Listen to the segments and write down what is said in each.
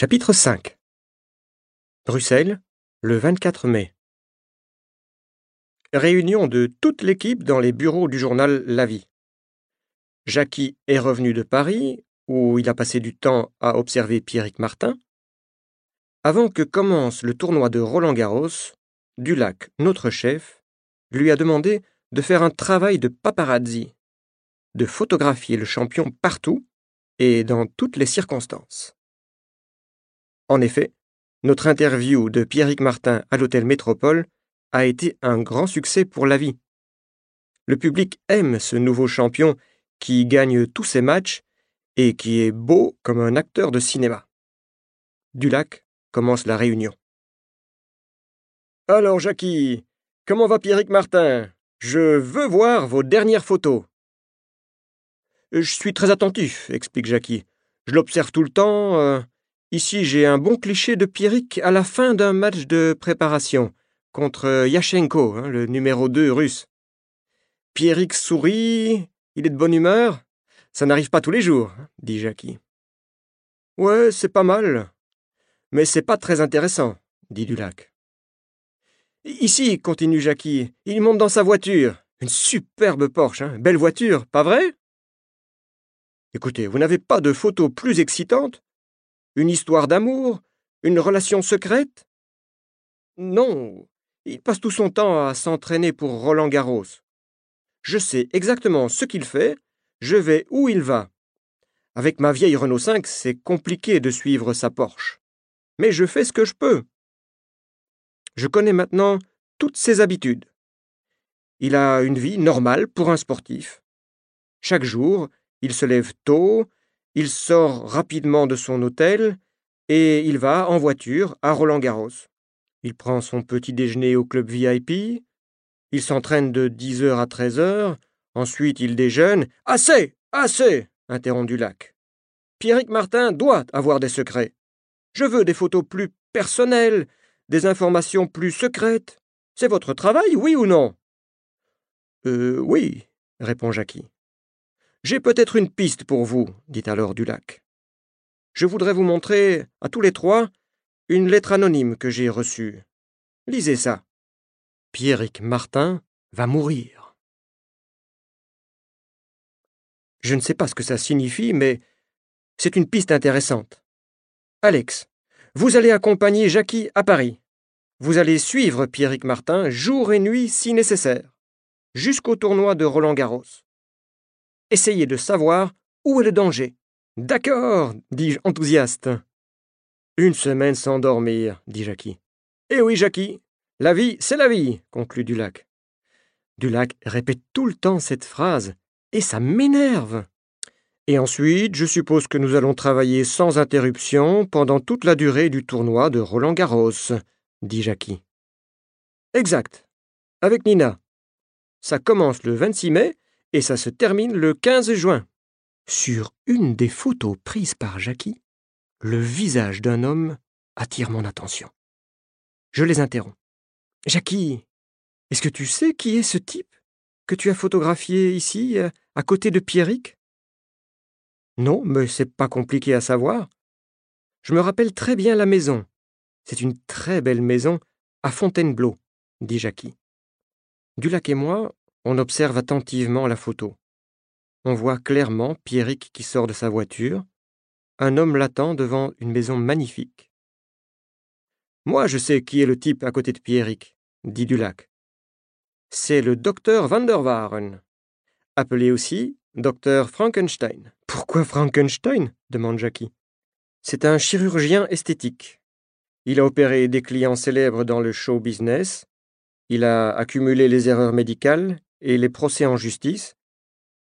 Chapitre 5 Bruxelles, le 24 mai. Réunion de toute l'équipe dans les bureaux du journal La Vie. Jackie est revenu de Paris, où il a passé du temps à observer Pierrick Martin. Avant que commence le tournoi de Roland Garros, Dulac, notre chef, lui a demandé de faire un travail de paparazzi, de photographier le champion partout et dans toutes les circonstances. En effet, notre interview de Pierrick Martin à l'hôtel Métropole a été un grand succès pour la vie. Le public aime ce nouveau champion qui gagne tous ses matchs et qui est beau comme un acteur de cinéma. Dulac commence la réunion. Alors, Jackie, comment va Pierrick Martin? Je veux voir vos dernières photos. Je suis très attentif, explique Jackie. Je l'observe tout le temps. euh, Ici, j'ai un bon cliché de Pierrick à la fin d'un match de préparation contre Yashenko, hein, le numéro 2 russe. Pierrick sourit, il est de bonne humeur. Ça n'arrive pas tous les jours, hein, dit Jackie. Ouais, c'est pas mal. Mais c'est pas très intéressant, dit Dulac. Ici, continue Jackie, il monte dans sa voiture. Une superbe Porsche, hein, belle voiture, pas vrai? Écoutez, vous n'avez pas de photos plus excitantes? Une histoire d'amour? Une relation secrète? Non, il passe tout son temps à s'entraîner pour Roland Garros. Je sais exactement ce qu'il fait, je vais où il va. Avec ma vieille Renault 5, c'est compliqué de suivre sa Porsche. Mais je fais ce que je peux. Je connais maintenant toutes ses habitudes. Il a une vie normale pour un sportif. Chaque jour, il se lève tôt, il sort rapidement de son hôtel et il va en voiture à Roland-Garros. Il prend son petit déjeuner au club VIP, il s'entraîne de 10h à 13h, ensuite il déjeune. Assez Assez interrompt Dulac. Pierrick Martin doit avoir des secrets. Je veux des photos plus personnelles, des informations plus secrètes. C'est votre travail, oui ou non? Euh, oui, répond Jackie. J'ai peut-être une piste pour vous, dit alors Dulac. Je voudrais vous montrer, à tous les trois, une lettre anonyme que j'ai reçue. Lisez ça. Pierrick Martin va mourir. Je ne sais pas ce que ça signifie, mais c'est une piste intéressante. Alex, vous allez accompagner Jackie à Paris. Vous allez suivre Pierrick Martin jour et nuit si nécessaire, jusqu'au tournoi de Roland Garros. Essayez de savoir où est le danger. D'accord, dis-je enthousiaste. Une semaine sans dormir, dit Jackie. Eh oui, Jackie, la vie, c'est la vie, conclut Dulac. Dulac répète tout le temps cette phrase, et ça m'énerve. Et ensuite, je suppose que nous allons travailler sans interruption pendant toute la durée du tournoi de Roland Garros, dit Jackie. Exact. Avec Nina. Ça commence le 26 mai et ça se termine le 15 juin. Sur une des photos prises par Jackie, le visage d'un homme attire mon attention. Je les interromps. Jackie, est-ce que tu sais qui est ce type que tu as photographié ici, euh, à côté de Pierrick? Non, mais c'est pas compliqué à savoir. Je me rappelle très bien la maison. C'est une très belle maison à Fontainebleau, dit Jackie. Dulac et moi, on observe attentivement la photo. On voit clairement Pierrick qui sort de sa voiture. Un homme l'attend devant une maison magnifique. Moi, je sais qui est le type à côté de Pierrick, dit Dulac. C'est le docteur Van der Waren, appelé aussi docteur Frankenstein. Pourquoi Frankenstein? demande Jackie. C'est un chirurgien esthétique. Il a opéré des clients célèbres dans le show business. Il a accumulé les erreurs médicales et les procès en justice.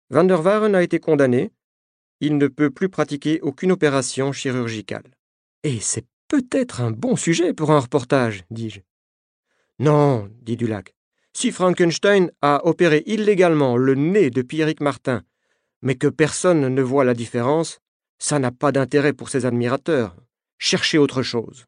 Van der Waren a été condamné. Il ne peut plus pratiquer aucune opération chirurgicale. Et c'est peut-être un bon sujet pour un reportage, dis-je. Non, dit Dulac. Si Frankenstein a opéré illégalement le nez de Pierrick Martin, mais que personne ne voit la différence, ça n'a pas d'intérêt pour ses admirateurs. Cherchez autre chose.